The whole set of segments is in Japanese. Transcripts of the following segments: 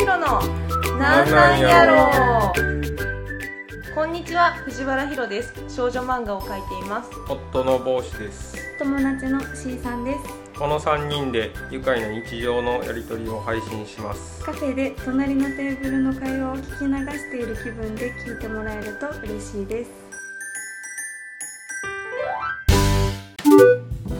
ひろのなんなんやろこんにちは藤原ひろです。少女漫画を描いています。夫の帽子です。友達の C さんです。この3人で愉快な日常のやり取りを配信します。カフェで隣のテーブルの会話を聞き流している気分で聞いてもらえると嬉しいです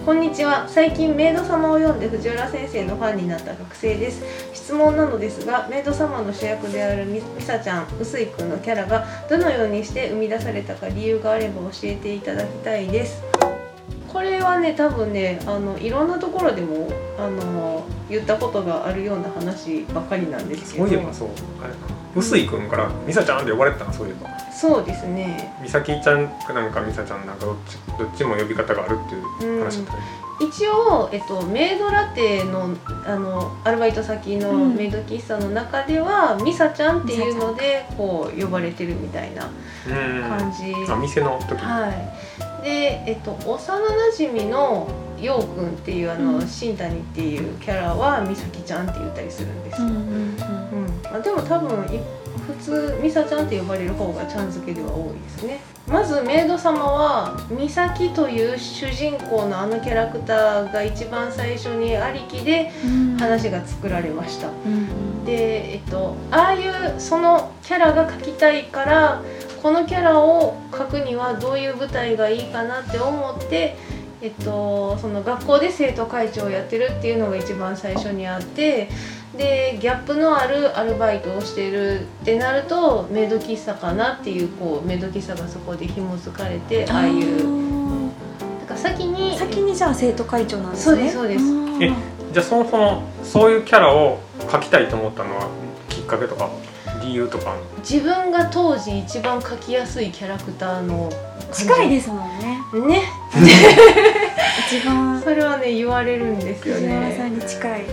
こんにちは。最近メイド様を読んで藤原先生のファンになった学生です。質問なのですがメイド様の主役であるみさちゃん臼井くんのキャラがどのようにして生み出されたか理由があれば教えていただきたいです。これはね多分ねあのいろんなところでもあの言ったことがあるような話ばっかりなんですけど。そういえばそう。あれ臼井君から「美沙ちゃん」って呼ばれてたの？そういえば。そうですね。美咲ちゃんかなんか美沙ちゃんなんかどっちどっちも呼び方があるっていう話だったね、一応、えっと、メイドラテのあのアルバイト先のうん。メイド喫茶の中では、ミサちゃんっていうのでこう呼ばれてるみたいなうん。感じ、あ店の時、はい。で、えっと、幼なじみのようくんっていうあの、うん。新谷っていうキャラは美咲ちゃんって言ったりするんですよ、んうんまあ、でも多分い普通美沙ちゃんって呼ばれる方がちゃん付けでは多いですね。まずメイド様は美咲という主人公のあのキャラクターが一番最初にありきでうん。話が作られました。うん。でえっとああいうそのキャラが描きたいからこのキャラを描くにはどういう舞台がいいかなって思ってえっと、その学校で生徒会長をやってるっていうのが一番最初にあってでギャップのあるアルバイトをしてるってなるとメイド喫茶かなっていうこうメイド喫茶がそこで紐づかれてああいう。だから先に先にじゃあ生徒会長なんですね。そうですそうです。んえじゃあそもそもそういうキャラを描きたいと思ったのはきっかけとか理由とか自分が当時一番描きやすいキャラクターの近いですもんね。すね。一番。それはね言われるんですよ藤原さんねに近い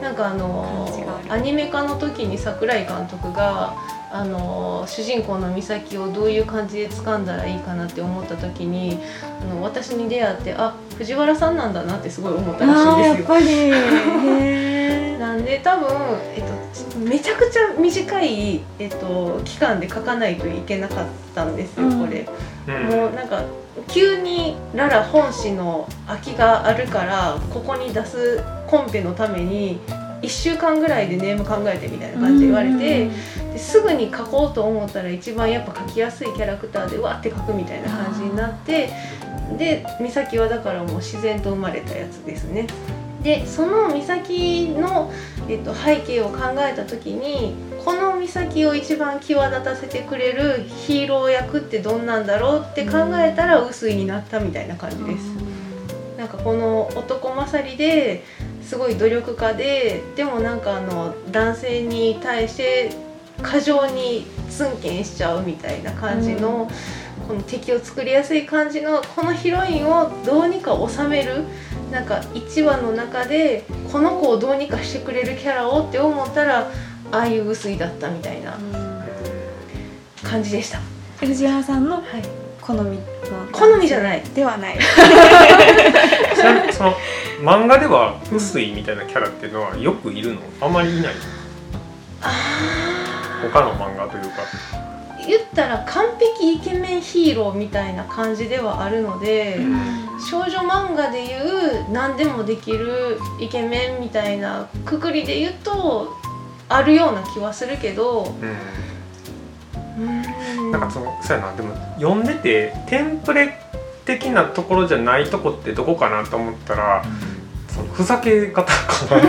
なんかあのアニメ化の時に桜井監督があの主人公の美咲をどういう感じで掴んだらいいかなって思った時にあの私に出会ってあ藤原さんなんだなってすごい思ったらしいんですよ。やっぱり。へー。なんで多分、えっと、めちゃくちゃ短い、えっと、期間で書かないといけなかったんですよ、うん。これ。うん。もうなんか急にララ本誌の空きがあるからここに出すコンペのために1週間ぐらいでネーム考えてみたいな感じで言われてですぐに書こうと思ったら一番やっぱ書きやすいキャラクターでわって書くみたいな感じになってで美咲はだからもう自然と生まれたやつですね。でその美咲の、えっと、背景を考えた時にこの美咲を一番際立たせてくれるヒーロー役ってどんなんだろうって考えたら薄いになったみたいな感じです。なんかこの男勝りですごい努力家ででもなんかあの男性に対して過剰にツンケンしちゃうみたいな感じの、この敵を作りやすい感じのこのヒロインをどうにか収めるなんか1話の中でこの子をどうにかしてくれるキャラをって思ったらああいう薄いだったみたいな感じでした。藤原さんのはい、好みの。好みじゃない。ではない。ちなみにその漫画では臼井みたいなキャラっていうのはよくいるの？あんまりいない？他の漫画というか。言ったら完璧イケメンヒーローみたいな感じではあるので、少女漫画でいう何でもできるイケメンみたいなくくりで言うとあるような気はするけどうんうんなんかそのそうやな。でも読んでてテンプレ的なところじゃないとこってどこかなと思ったらそのふざけ方かな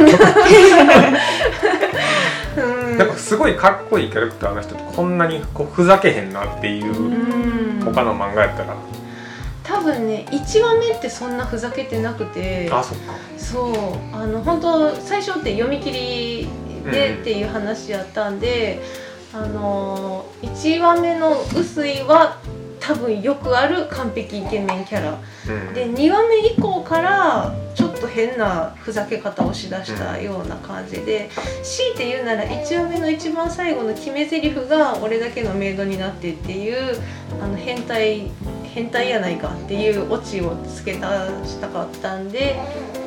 うん なんかすごいかっこいいキャラクターの人ってこんなにこうふざけへんなっていううん。他の漫画やったら。多分ね1話目ってそんなふざけてなくて。あそっか。そう。あの本当最初って読み切りでっていう話やったんで、あの1話目の臼井は多分よくある完璧イケメンキャラ。うん。で2話目以降からちょっと変なふざけ方をしだしたような感じで強いて言うなら1話目の一番最後の決め台詞が「俺だけのメイドになって」っていうあの変態変態やないかっていうオチをつけたしたかったんで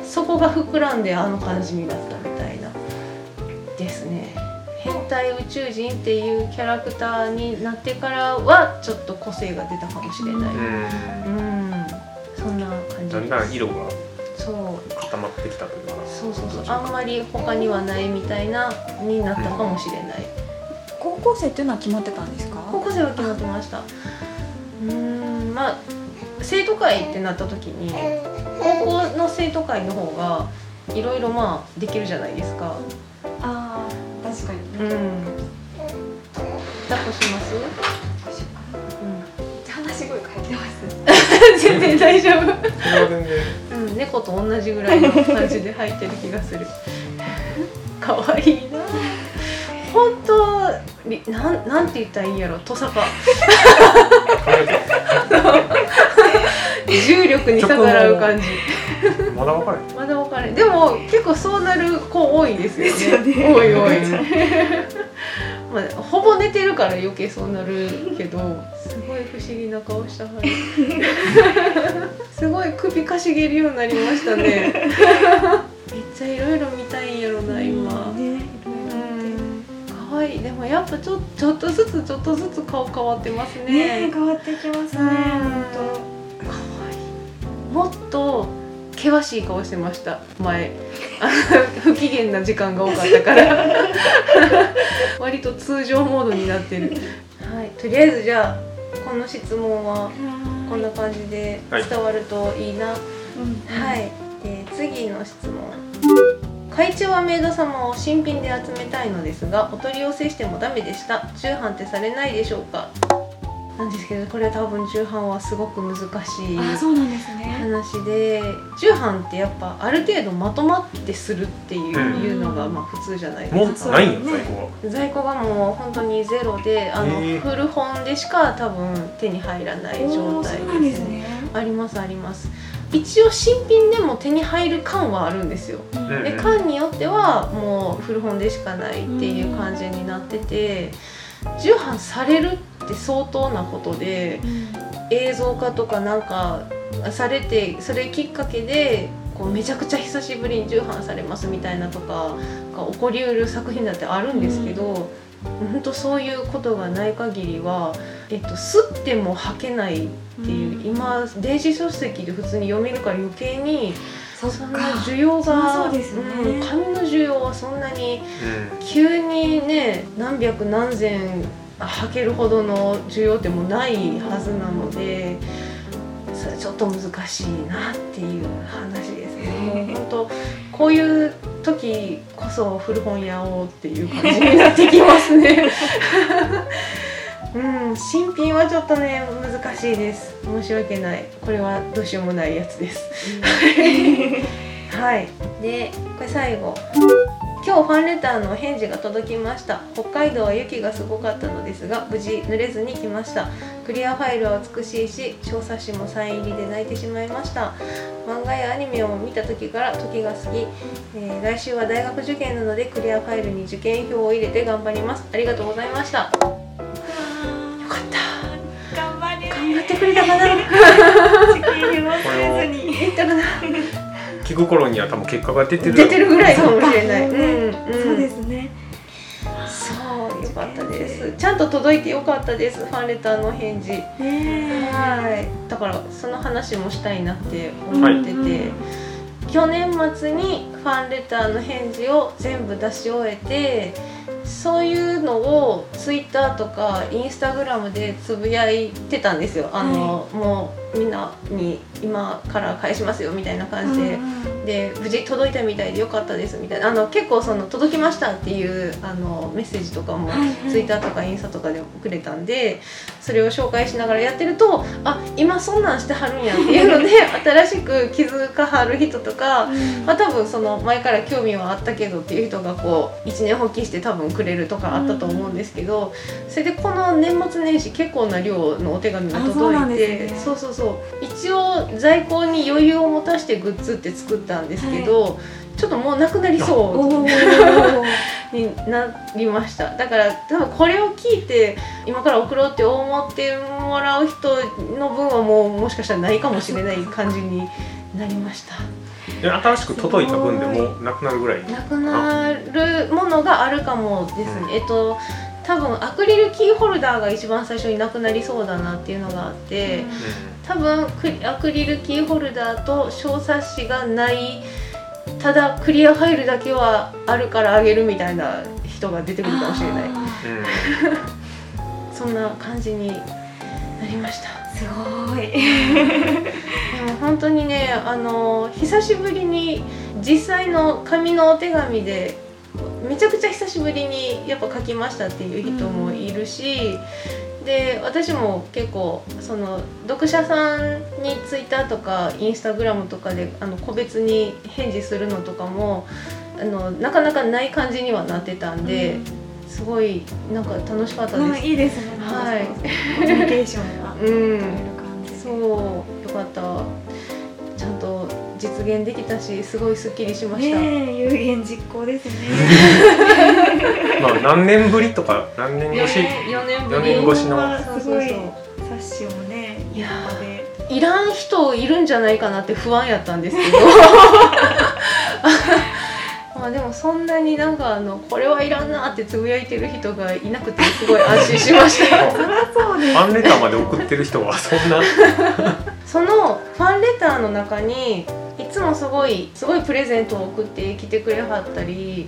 そこが膨らんであの感じになったみたいなですね変態宇宙人っていうキャラクターになってからはちょっと個性が出たかもしれない、うん。うん、そんな感じだんだん色がそう固まってきたというか。そうそうそう。あんまり他にはないみたいなになったかもしれない。高校生っていうのは決まってたんですか？高校生は決まってました。うーん。まあ生徒会ってなった時に高校の生徒会の方がいろいろまあできるじゃないですか。ああうん。抱っこします、話し声変えてます。うん、全然大丈夫。うん、猫と同じぐらいの感じで入ってる気がする。可愛いな。本当りなんなんて言ったらいいんやろ、トサカ。重力に逆らう感じ。まだ分からへんまだわかる。でも結構そうなる子多いですよね。ですよね多い多い。まあほぼ寝てるから余計そうなるけど、すごい不思議な顔したはる。すごい首かしげるようになりましたね。めっちゃいろいろ見たいんやろな今。ね可愛いでもやっぱちょちょっとずつちょっとずつ顔変わってますねね。変わってきますねうん本可愛いもっと険しい顔してました前。不機嫌な時間が多かったから。割と通常モードになってる。はい。とりあえずじゃあこの質問は当こんな感じではい。伝わるといいな、うんはい、で次の質問。会長はメイド様を新品で集めたいのですがお取り寄せしてもダメでした。重版ってされないでしょうか？なんですけどこれは多分重版はすごく難しいあそうなんですね。話で重版ってやっぱある程度まとまってするっていう,、うん。のがまあ普通じゃないですか。もうないんやそう最後は。在庫がもう本当にゼロであの、古本でしか多分手に入らない状態ですね。ありますあります。一応新品でも手に入る缶はあるんですよ。うん。で缶によってはもう古本でしかないっていう感じになってて重版されるって相当なことで映像化とかなんかされてそれきっかけでこうめちゃくちゃ久しぶりに重版されますみたいなとかが起こりうる作品だってあるんですけど、本当そういうことがない限りは、えっと、吸っても吐けないっていう、うん。今電子書籍で普通に読めるから余計にそんなか需要がそうですよね。うん紙の需要はそんなにう急にね何百何千履けるほどの需要ってもうないはずなのでそれちょっと難しいなっていう話ですね。も う本当こういう時こそ古本屋をっていう感じになってきますね。うん、新品はちょっとね難しいです。申し訳ない。これはどうしようもないやつです。はい。で、これ最後。今日ファンレターの返事が届きました。北海道は雪がすごかったのですが無事濡れずに来ました。クリアファイルは美しいし小冊子もサイン入りで泣いてしまいました。漫画やアニメを見た時から時が好き、えー来週は大学受験なのでクリアファイルに受験票を入れて頑張ります。ありがとうございました。よかった。頑張れ。頑張ってくれたかな。地球を忘れずに。いったかな聞く頃には多分結果が出てる出てるぐらいかもしれない、そううん。うん、そうですね。そうよかったです。ちゃんと届いてよかったです。ファンレターの返事。ねはい。だからその話もしたいなって思ってて、去年末にファンレターの返事を全部出し終えてそういうのをツイッターとかインスタグラムでつぶやいてたんですよ。あの、もうみんなに今から返しますよみたいな感じで、で無事届いたみたいでよかったですみたいなあの結構その届きましたっていうあのメッセージとかもはいはい。ツイッターとかインスタとかでもくれたんでそれを紹介しながらやってるとあ今そんなんしてはるんやっていうので 新しく気づかはる人とか、まあ、多分その前から興味はあったけどっていう人がこう一年発起して多分くれるとかあったと思うんですけど、それでこの年末年始結構な量のお手紙が届いてですね。そうそうそう一応在庫に余裕を持たしてグッズって作ったんですけど、ちょっともうなくなりそうになりました。だから多分これを聞いて今から送ろうって思ってもらう人の分はもうもしかしたらないかもしれない感じになりました。で新しく届いた分でもうなくなるぐらい。なくなるものがあるかもですね、うん。えっと多分アクリルキーホルダーが一番最初になくなりそうだなっていうのがあって、多分クリアクリルキーホルダーと小冊子がないただクリアファイルだけはあるからあげるみたいな人が出てくるかもしれない。そんな感じになりました。すごい。でも本当にねあの久しぶりに実際の紙のお手紙でめちゃくちゃ久しぶりにやっぱ書きましたっていう人もいるし、で私も結構その読者さんにツイッターとかインスタグラムとかであの個別に返事するのとかもあのなかなかない感じにはなってたんで、すごいなんか楽しかったうんです。いいですね。はい。コミュニケーションがうん。取れる感じで。そうよかった。ちゃんと実現できたしすごいすっきりしました、ねえ有言実行ですね。まあ何年ぶりとか何年越し？4年ぶ四り年越しのそうそうすごいそ冊子もねいやいらん人いるんじゃないかなって不安やったんですけど。まあでもそんなになんかあのこれはいらんなってつぶやいてる人がいなくてすごい安心しました。ファンレターまで送ってる人はそんな。そのファンレターの中にいつもすごいすごいプレゼントを送ってきてくれはったり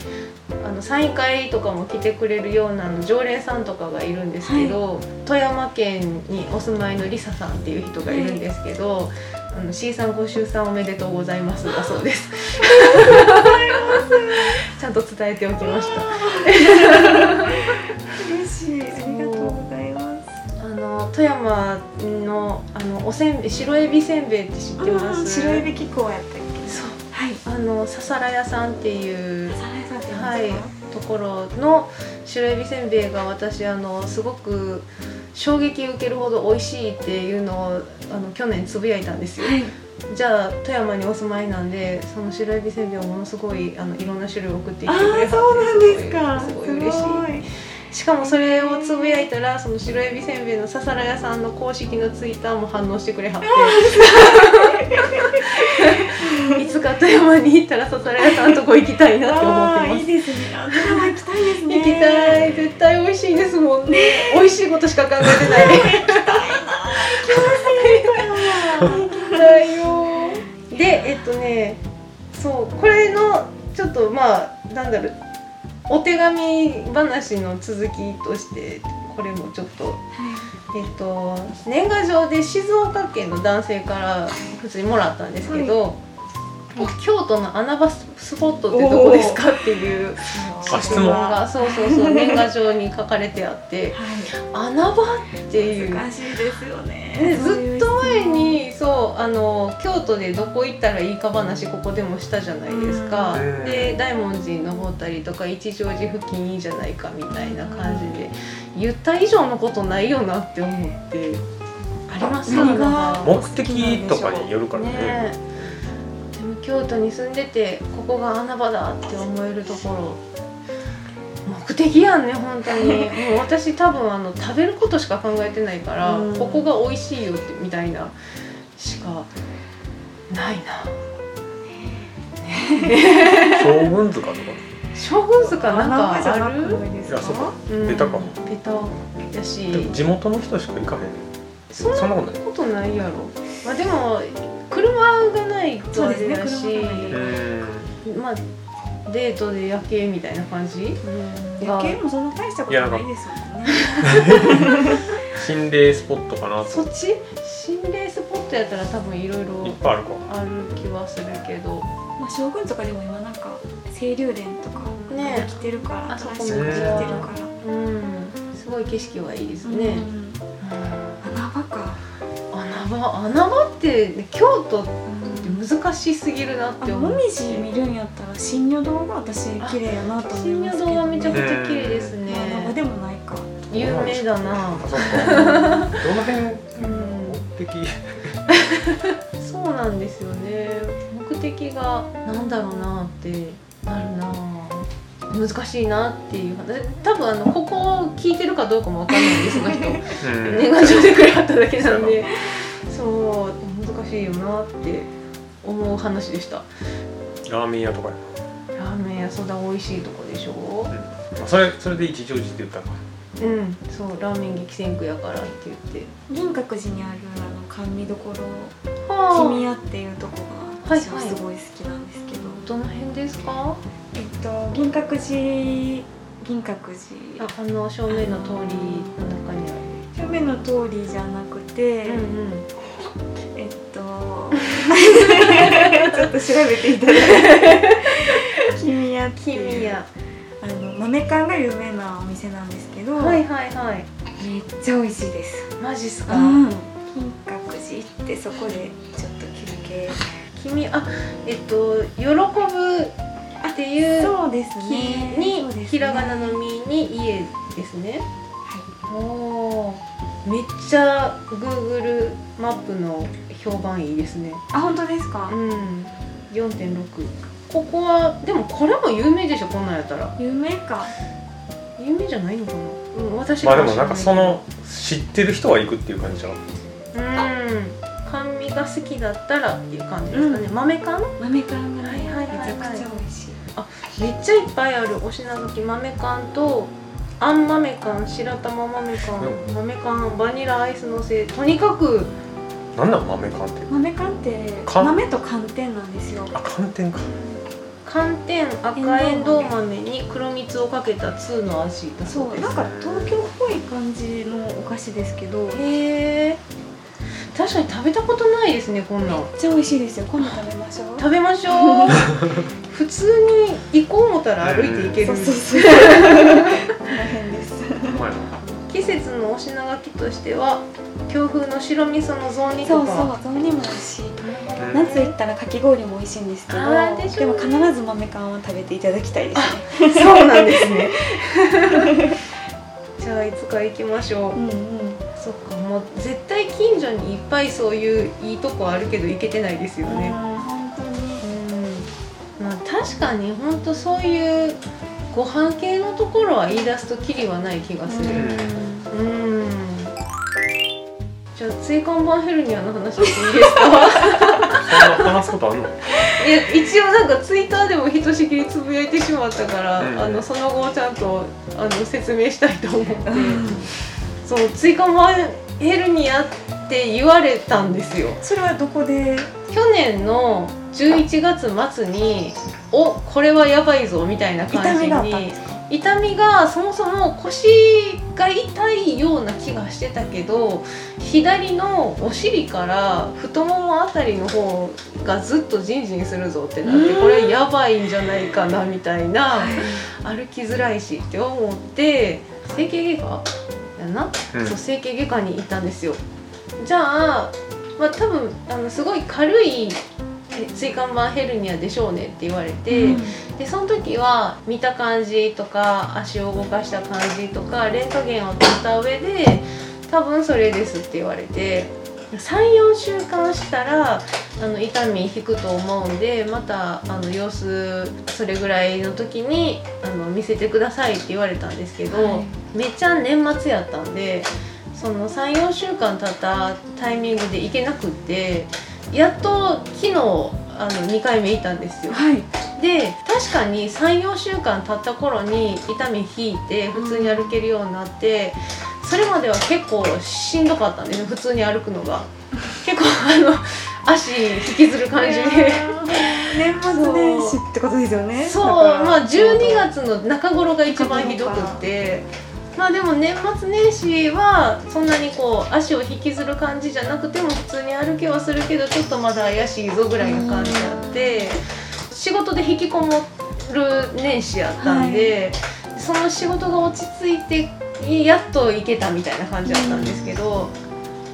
あのサイン会とかも来てくれるようなあの常連さんとかがいるんですけど、富山県にお住まいのりささんっていう人がいるんですけど、あの C さんご出産おめでとうございますだそうです。ちゃんと伝えておきました。嬉しいありがとうございますあの富山のあのおせんべい白エビせんべいって知ってます？うん白エビ機構やったっけ？そう。はいあのささら屋さんっていうサラエさんってはいところの白エビせんべいが私あのすごく衝撃受けるほど美味しいっていうのをあの去年つぶやいたんですよ。はいじゃあ富山にお住まいなんでその白エビせんべいをものすごいあのいろんな種類送ってきてくれはってそうなんですかすごいすごい嬉しい。しかもそれをつぶやいたらその白エビせんべいのささら屋さんの公式のツイッターも反応してくれはって。いつか富山に行ったらささら屋さんとこ行きたいなって思あってます。ーいいですね。あ富山行きたいですね。行きたい。絶対美味しいですもんね。美味しいことしか考えてない。行きたいよ。でえっとねそうこれのちょっとまあなんだろうお手紙話の続きとしてこれもちょっとえっと年賀状で静岡県の男性から普通にもらったんですけど、京都の穴場スポットってどこですかっていうあ質問。がそうそうそう 年賀状に書かれてあって穴場っていう。難しいですよねずっと前にそうあの京都でどこ行ったらいいか話ここでもしたじゃないですか、うん。で大文字登ったりとか一乗寺付近いいじゃないかみたいな感じで言った以上のことないよなって思ってあります何が穴場目的とかによるからね。ね。でも京都に住んでてここが穴場だって思えるところ目的やんね本当に。もう私多分あの食べることしか考えてないから、うん。ここが美味しいよってみたいなしかないな。将軍塚とか？将軍塚なんかある？いですいやそうかうん。ベタかも。ベタやし。地元の人しか行かへん。そんなことない。ことないやろ。まあでも車がないとあれやし、そうですね車がない。うんまあデートで夜景みたいな感じ？夜景もそんな大したことないですもんね。心霊スポットかなと。そっち？心霊スポットやったら多分いろいろいっぱいあるかある気はするけど。まあ将軍とかでも今なんか清流殿とかね。できてるから、あそこ新しくできてるから。うん。すごい景色はいいですね、うん。うん。穴場か、穴場？穴場ってね京都って難しすぎるなっあて思うもみじ見るんやったら新如堂が私綺麗やなと思い新ますけど如堂はめちゃくちゃ綺麗ですね。穴場でもないか。有名だな。あそどの辺うん。目的？そうなんですよね。目的がなんだろうなってなるな。難しいなっていう。話多分あのここを聞いてるかどうかもわかんないんですその人。う ん 年賀状でくれはっただけなんで。そう。難しいよなって思う話でした。ラーメン屋とかや。ラーメン屋そだ美味しいとこでしょ？な、うん、それそれで一乗寺って言ったの？かうん。そうラーメン激戦区やからって言って。銀閣寺にあるあの甘味どころは君屋っていうとこがはい私はすごい好きなんですけど、どの辺ですか？えっと銀閣寺銀閣寺。ああの正面の通りの中にあ正面の通りじゃなくて、るうんうん。えっと ちょっと調べていただいて。君屋っていう君やあの豆缶が有名なお店なんですけど、はいはいはい。めっちゃ美味しいです。マジっすか、うん。金閣寺行ってそこでちょっと休憩。君あえっと喜ぶっていうそうです木ねにね。ひらがなの「み」に「家」ですね。はおー。めっちゃ Google マップの評判いいですね。いあ本当ですか、うん。4.6ここはでもこれも有名でしょこんなんやったら。有名か。有名じゃないのかな、うん、私まあでがもなんかその知ってる人は行くっていう感じじゃんうん。甘味が好きだったらっていう感じですかね、豆缶豆缶がね、はいはいはいはい。めちゃくちゃ美味しい。めっちゃいっぱいある。お品書き豆缶とあん豆缶白玉豆缶う豆缶バニラアイスのせとにかくなんなん豆缶って。豆缶って缶？豆と寒天なんですよ。あ寒天か。寒天赤えんどう豆に黒蜜をかけた通の味だそです。そううなんか東京っぽい感じのお菓子ですけど。へえ。確かに食べたことないですねこんなん。めっちゃ美味しいですよ。今度食べましょう。食べましょう。普通に行こう思ったら歩いて行ける、そうそうそう。この辺です。季節のお品書きとしては京風の白味噌の雑煮そうとか。そう雑煮も美味しいうん夏行ったらかき氷も美味しいんですけどでも必ず豆缶は食べていただきたいですね。そうなんですね。じゃあいつか行きましょう、うんうん。そっかもう絶対近所にいっぱいそういういいとこあるけど行けてないですよね。うん本当に。うん。まあ確かに本当そういうご飯系のところは言い出すときりはない気がする。うんじゃあ椎間板ヘルニアの話していいですか？そんな話すことあんの？いや一応なんかツイッターでもひとしきりつぶやいてしまったから、うん。あのその後ちゃんとあの説明したいと思って、そう椎間板ヘルニアって言われたんですよ。それはどこで？去年の11月末におこれはやばいぞみたいな感じ痛みがあったんにですか？痛みがそもそも腰が痛いような気がしてたけど左のお尻から太ももあたりの方がずっとジンジンするぞってなってうん。これやばいんじゃないかなみたいな歩きづらいしって思って整形外科やな、うん。そう整形外科に行ったんですよ。じゃあまあ多分あのすごい軽いえ椎間板ヘルニアでしょうねって言われて、うん。でその時は見た感じとか足を動かした感じとかレントゲンを取った上で多分それですって言われて34週間したらあの痛み引くと思うんでまたあの様子それぐらいの時にあの見せてくださいって言われたんですけど、はい。めっちゃ年末やったんでその34週間経ったタイミングで行けなくってやっと昨日あの2回目行ったんですよ。はい。で確かに34週間経った頃に痛み引いて普通に歩けるようになって、それまでは結構しんどかったんですよ普通に歩くのが。結構あの足引きずる感じで。年末年始ってことですよね。そうまあ12月の中頃が一番ひどくってまあでも年末年始はそんなにこう足を引きずる感じじゃなくても普通に歩けはするけどちょっとまだ怪しいぞぐらいの感じあって仕事で引きこもる年始やったんで、その仕事が落ち着いてやっと行けたみたいな感じだったんですけど、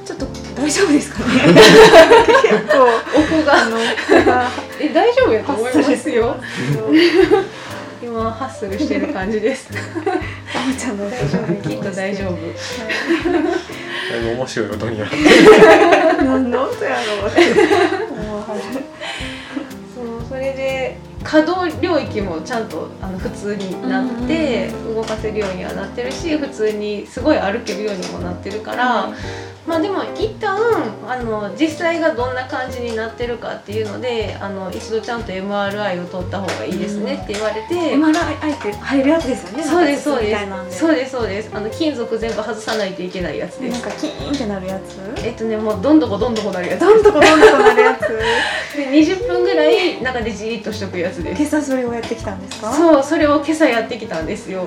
ちょっと大丈夫ですかね？結構。奥があの毛が。え大丈夫やと思いますよ。あ今ハッスルしてる感じです。おちゃんの大丈夫きっと大丈夫。だいぶ面白いことになる何 の音やろうっそうそれで可動領域もちゃんとあの普通になって動かせるようにはなってるし普通にすごい歩けるようにもなってるから、まあでも一旦あの実際がどんな感じになってるかっていうのであの一度ちゃんと MRI を取った方がいいですねって言われて、MRI って入るやつですよね。そうですそうです。そうですそうです。あの金属全部外さないといけないやつです。なんかキーンってなるやつ？えっとねもうどんどこどんどこなるやつ。どんどこどんどこなるやつ。で20分ぐらい中でじーっとしとくやつです。今朝それをやってきたんですか？うそうそれを今朝やってきたんですよ。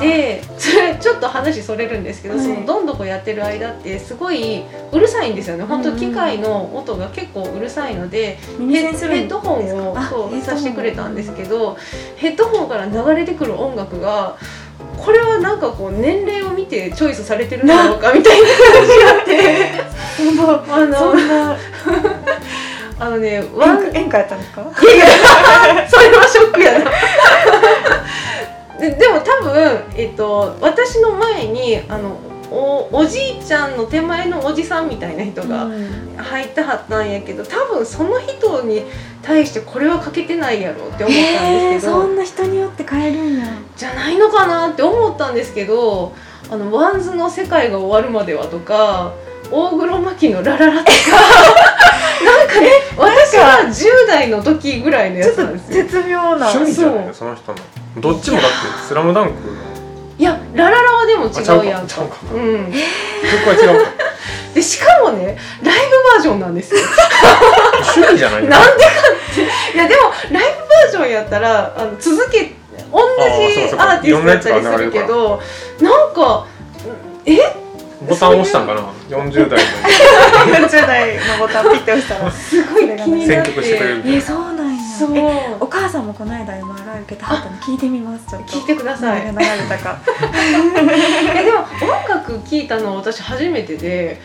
でそれちょっと話それるんですけど、はい。そのどんどこやってる間ってすごいうるさいんですよね。本当機械の音が結構うるさいので、耳ヘッドホンをあそうさせてくれたんですけどヘッドホンから流れてくる音楽がこれはなんかこう年齢を見てチョイスされてるんだろうかみたいな感じがあって。あのそんなあのねワン演歌やったんですか？いやいや それはショックやな。ででも多分、えっと、私の前にあのおおじいちゃんの手前のおじさんみたいな人が入ってはったんやけど多分その人に対してこれはかけてないやろって思ったんですけど、そんな人によって変えるんや。じゃないのかなって思ったんですけど「あの WANDS の世界が終わるまでは」とか大黒摩季の「ラララ」とか なんかね私は10代の時ぐらいのやつなんですよ。絶妙な。趣味じゃない？そうのその人の。どっちもだって「スラムダンクのいやラララはでも違うやん。かうか。うん、曲は違うか。でしかもねライブバージョンなんですよ。趣味じゃないの？なんでかって。いやでもライブバージョンやったらあの続け同じアーティストやったりするけどなんかえ？ボタン押したんかな？40代40 代のボタンピッて押したら。すごい気になって。選曲してくれるえそうなそう。えお母さんもこの間 MRI 受けたはったの聞いてみます。ちょっと。聞いてください。流れたか。えでも音楽聴いたのは私初めてで。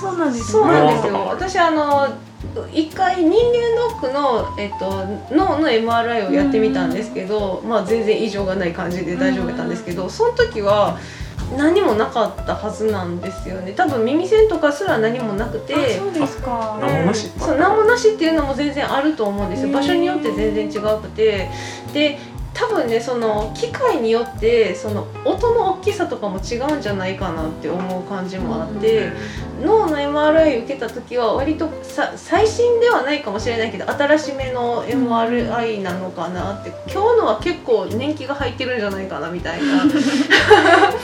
そうなんですね。そうなんですよ。私あの一回人間ドックの、えっと、脳の MRI をやってみたんですけど、まあ、全然異常がない感じで大丈夫だったんですけど、その時は何もなかったはずなんですよね。多分耳栓とかすら何もなくて。あそうですか。何もなし。そう何もなしっていうのも全然あると思うんですよ。場所によって全然違くて。で多分ねその機械によってその音の大きさとかも違うんじゃないかなって思う感じもあって、脳の MRI 受けた時は割とさ最新ではないかもしれないけど新しめの MRI なのかなって今日のは結構年季が入ってるんじゃないかなみたいな。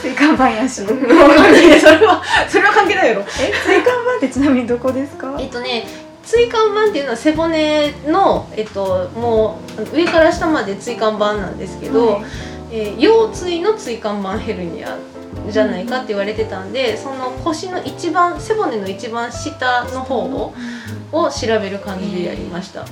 椎間板やしそれはそれは関係ないやろ。椎間板ってちなみにどこですか？えっとね椎間板っていうのは背骨の、えっと、もう上から下まで椎間板なんですけど、はい。えー腰椎の椎間板ヘルニアじゃないかって言われてたんでその腰の一番背骨の一番下の方をを調べる感じでやりました。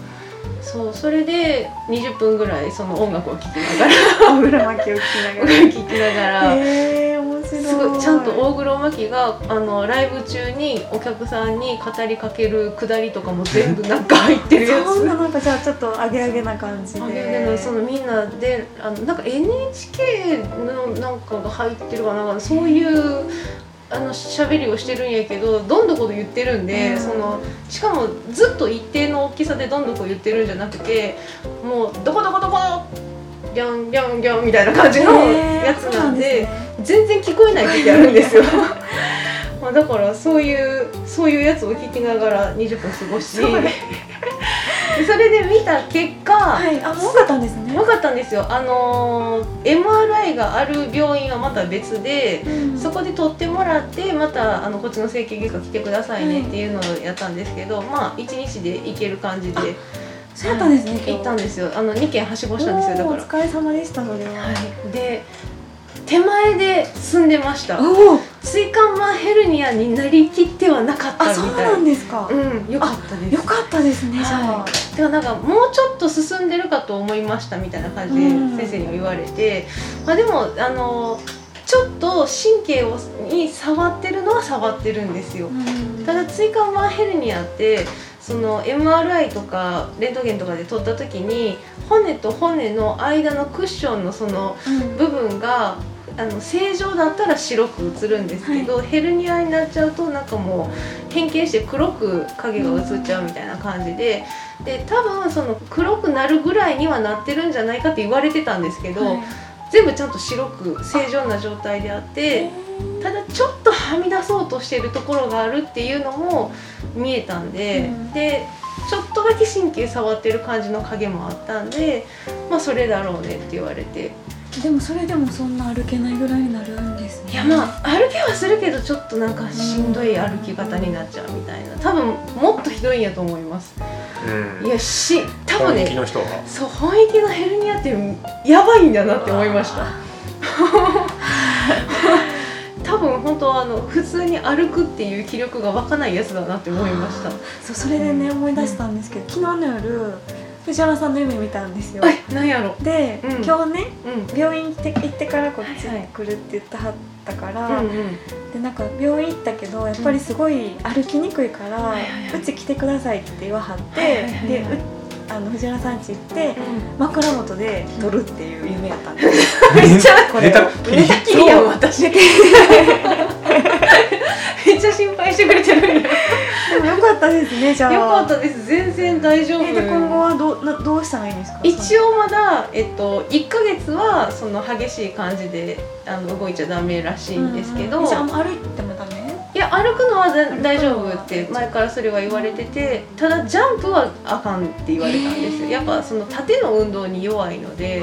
そうそれで20分ぐらいその音楽を聴きながら 大黒巻きを聞きながら。聴きながらすごい。ちゃんと大黒摩季があのライブ中にお客さんに語りかけるくだりとかも全部なんか入ってるやつ。そんななんかじゃあちょっとアゲアゲな感じあででもそのみんなであのなんか NHK のなんかが入ってるかなそういうあの喋りをしてるんやけどどんどこで言ってるんで、うん。そのしかもずっと一定の大きさでどんどこ言ってるんじゃなくてもうどこどこどこギャンギャンギャンみたいな感じのやつなんで。全然聞こえない時あるんですよ。まあだからそういうそういうやつを聞きながら20分過ごし。それで見た結果、はい。あもう分かったんですね。分かったんですよ。あのー MRI がある病院はまた別でうん。そこで取ってもらってまたあのこっちの整形外科来てくださいねっていうのをやったんですけど、まあ1日で行ける感じで。そうやったんですね行ったんですよ。あの2軒はしごしたんですよだから。お疲れ様でしたそれは、はい、で手前で住んでました。椎間板ヘルニアになりきってはなかったあそうみたいなんですか、うんよかったです。よかったですね、はい、でもなんかもうちょっと進んでるかと思いましたみたいな感じでうん。先生には言われて、まあ、でもあのちょっと神経をに触ってるのは触ってるんですよ。うん。ただ椎間板ヘルニアってその MRI とかレントゲンとかで撮った時に骨と骨の間のクッションのそのうん。部分があの正常だったら白く映るんですけど、ヘルニアになっちゃうとなんかもう変形して黒く影が映っちゃうみたいな感じでで多分その黒くなるぐらいにはなってるんじゃないかって言われてたんですけど、はい。全部ちゃんと白く正常な状態であって。ただちょっとはみ出そうとしてるところがあるっていうのも見えたんで、うん。でちょっとだけ神経触ってる感じの影もあったんでまあそれだろうねって言われてでもそれでもそんな歩けないぐらいになるんですね。いやまあ歩けはするけどちょっとなんかしんどい歩き方になっちゃうみたいな。多分もっとひどいんやと思います。うん。いやし多分ね本気の人は。そう本域のヘルニアってやばいんだなって思いました。多分本当あの普通に歩くっていう気力が湧かないやつだなって思いました。そうそれでね思い出したんですけど昨日の夜藤原さんの夢見たんですよ。えなんやろ？で、うん。今日ねうん。病院行って行ってからこっちはいはい来るって言ってはったから、うんうん。でなんか病院行ったけどやっぱりすごい歩きにくいから、はいはいはい。うち来てくださいって言わはって、はいはいはいはい。でうあの藤原さん家行って、枕元で撮るっていう夢やったんです。めっちゃ寝たきり寝たきりやん私 めっちゃ心配してくれてる。でもよかったですねじゃあ。よかったです。全然大丈夫。えで今後はどどうしたらいいんですか？一応まだ、えっと、1ヶ月はその激しい感じであの動いちゃダメらしいんですけど、じゃあ歩いてもダメ？いや歩くのは大丈夫って前からそれは言われててただジャンプはあかんって言われたんです。よやっぱその縦の運動に弱いので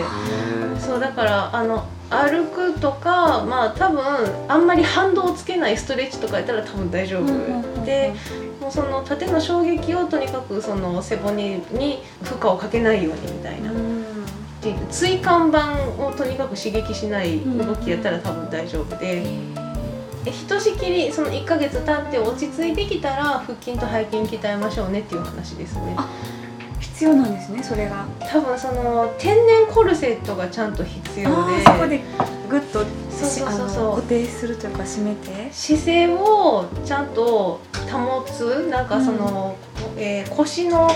そうだからあの歩くとかまあ多分あんまり反動をつけないストレッチとかやったら多分大丈夫、でもうその縦の衝撃をとにかくその背骨に負荷をかけないようにみたいな、っていう椎間板をとにかく刺激しない動きやったら多分大丈夫で、えひとしきりその1ヶ月経って落ち着いてきたら腹筋と背筋鍛えましょうねっていう話ですね。あ必要なんですねそれが。多分その天然コルセットがちゃんと必要で。そこでグッとそうそうそう固定するというか締めて。姿勢をちゃんと保つなんかその、えー腰の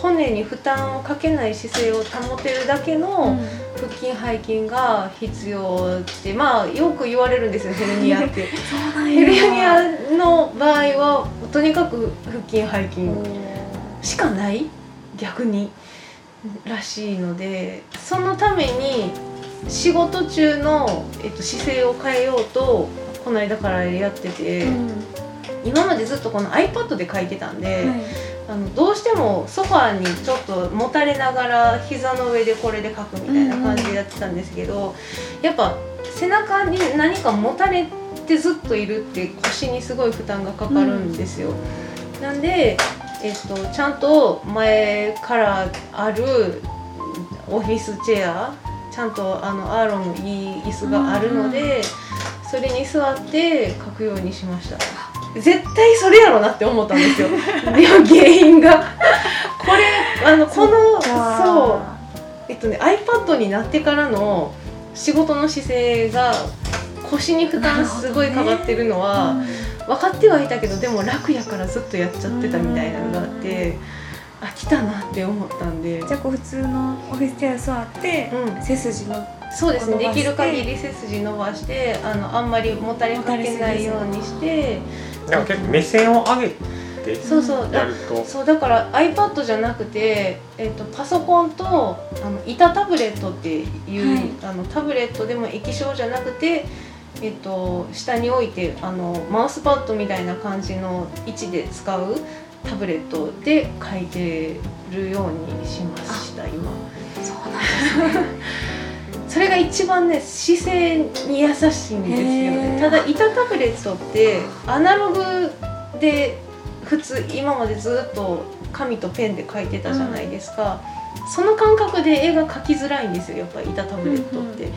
骨に負担をかけない姿勢を保てるだけの腹筋背筋が必要ってまあよく言われるんですよ ヘルニアって。ヘルニアの場合はとにかく腹筋背筋しかない逆にらしいのでそのために仕事中の、えっと、姿勢を変えようとこの間からやってて、うん。今までずっとこの iPad で書いてたんで、はい。あのどうしてもソファーにちょっともたれながら膝の上でこれで書くみたいな感じでやってたんですけど、やっぱ背中に何かもたれてずっといるって腰にすごい負担がかかるんですよ。なんで、えっと、ちゃんと前からあるオフィスチェアちゃんとあのアーロンのいい椅子があるので、それに座って書くようにしました。絶対それやろなって思ったんですよ。でも原因が。これあのこのそう。えっとね iPad になってからの仕事の姿勢が腰に負担すごいかかってるのは分かってはいたけどでも楽やからずっとやっちゃってたみたいなのがあってあ来たなって思ったんで。じゃあこう普通のオフィスチェア座って、うん。背筋のそうですねできる限り背筋伸ばしてあのあんまりもたれかけないようにして。だから結構目線を上げてそうそう。やるとそうだから iPad じゃなくて、えっとパソコンとあの板タブレットっていう、はい。あのタブレットでも液晶じゃなくて、えっと下に置いてあのマウスパッドみたいな感じの位置で使うタブレットで書いてるようにしました今。そうなんですね。それが一番ね姿勢に優しいんですよへねー。ただ板タブレットってアナログで普通今までずっと紙とペンで書いてたじゃないですか、その感覚で絵が描きづらいんですよやっぱり板タブレットって、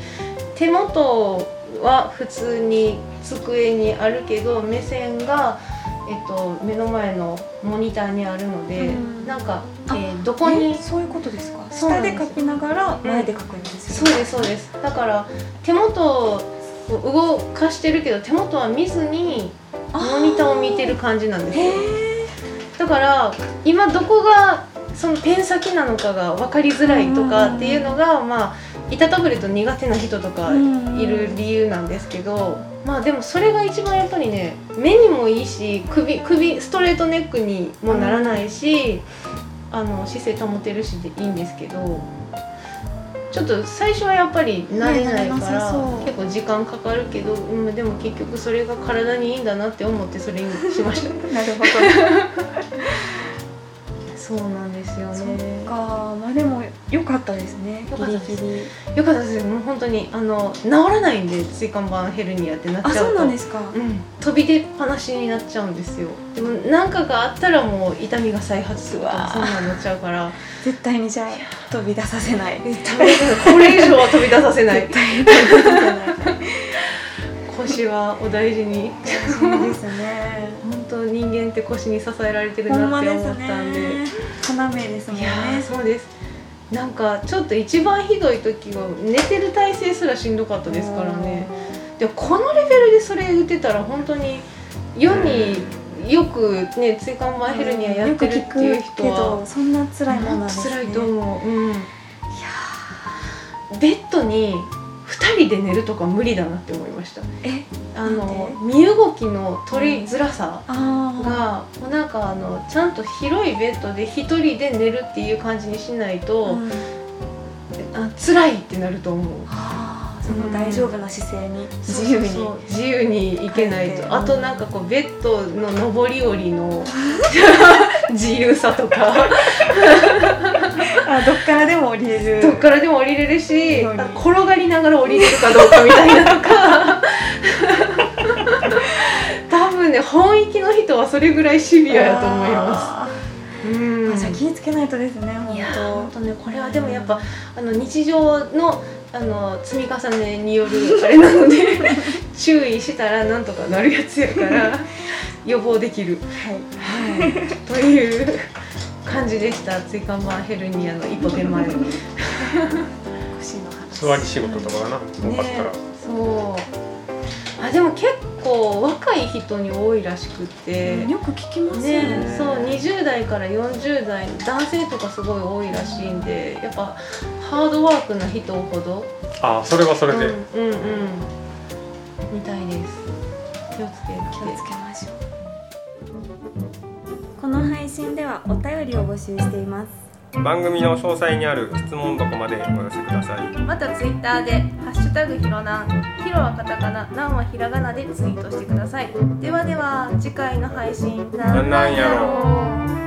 手元は普通に机にあるけど目線が、えっと、目の前のモニターにあるので、うん。なんか、あえーどこにえそういうことですか？下で書きながら前で書くんですよ、そうですそうです。だから手元を動かしてるけど手元は見ずにモニターを見てる感じなんですよ。だから今どこがそのペン先なのかが分かりづらいとかっていうのがまあ板タブレット苦手な人とかいる理由なんですけどまあでもそれが一番やっぱりね目にもいいし首首ストレートネックにもならないし、あの姿勢保てるしでいいんですけどちょっと最初はやっぱり慣れないから、結構時間かかるけど、うん、でも結局それが体にいいんだなって思ってそれにしました。なるほどそうなんですよそっねか。まあでも良かったですね。良かったですギリギリ。よかったです。もう本当にあの治らないんで椎間板ヘルニアってなっちゃうと。あそうなんですか、うん、飛び出っぱなしになっちゃうんですよ。でも何かがあったらもう痛みが再発するそんなんなっちゃうから。絶対にじゃあ飛び出させない。これ以上は飛び出させない。絶対に飛び出させない腰はお大事に。そうですね。本当人間って腰に支えられてるなって思ったんで。要ですもんね。いやーそうです。なんかちょっと一番ひどい時は寝てる体勢すらしんどかったですからね。でもこのレベルでそれ打てたら本当に世によくね椎間板ヘルニアやってるっていう人はどそんな辛いものなんですね。辛いと思う、うん、いやー。ベッドに2人で寝るとか無理だなって思いました。えあの身動きの取りづらさあが、もうなんかあのちゃんと広いベッドで1人で寝るっていう感じにしないあ、と、うん。あ辛いってなると思う。その大丈夫な姿勢に。自由に。自由に行けないと。あとなんかこうベッドの上り下りの 自由さとかあどっからでも降りれる。どっからでも降りれるし転がりながら降りれるかどうかみたいなとか。多分ね本域の人はそれぐらいシビアやと思います。すうん。あじゃあ気をつけないとですね本当ねこれはでもやっぱあの日常のあの積み重ねによるあれなので 注意したらなんとかなるやつやから予防できる、はい。はい、という感じでした。椎間板ヘルニアの一歩手前。座り仕事とかがな多かったら、そう。あでも結構若い人に多いらしくって、よく聞きますよね。ね、そう20代から40代男性とかすごい多いらしいんでやっぱハードワークな人ほど。ああそれはそれで、うんうんうん。みたいです。気をつけ気をつけましょうこの配信ではお便りを募集しています。番組の詳細にある質問箱までお寄せください。またツイッターで「ハッシュタグひろなん」ひろはカタカナ、なんはひらがなでツイートしてください。ではでは次回の配信なんなんやろ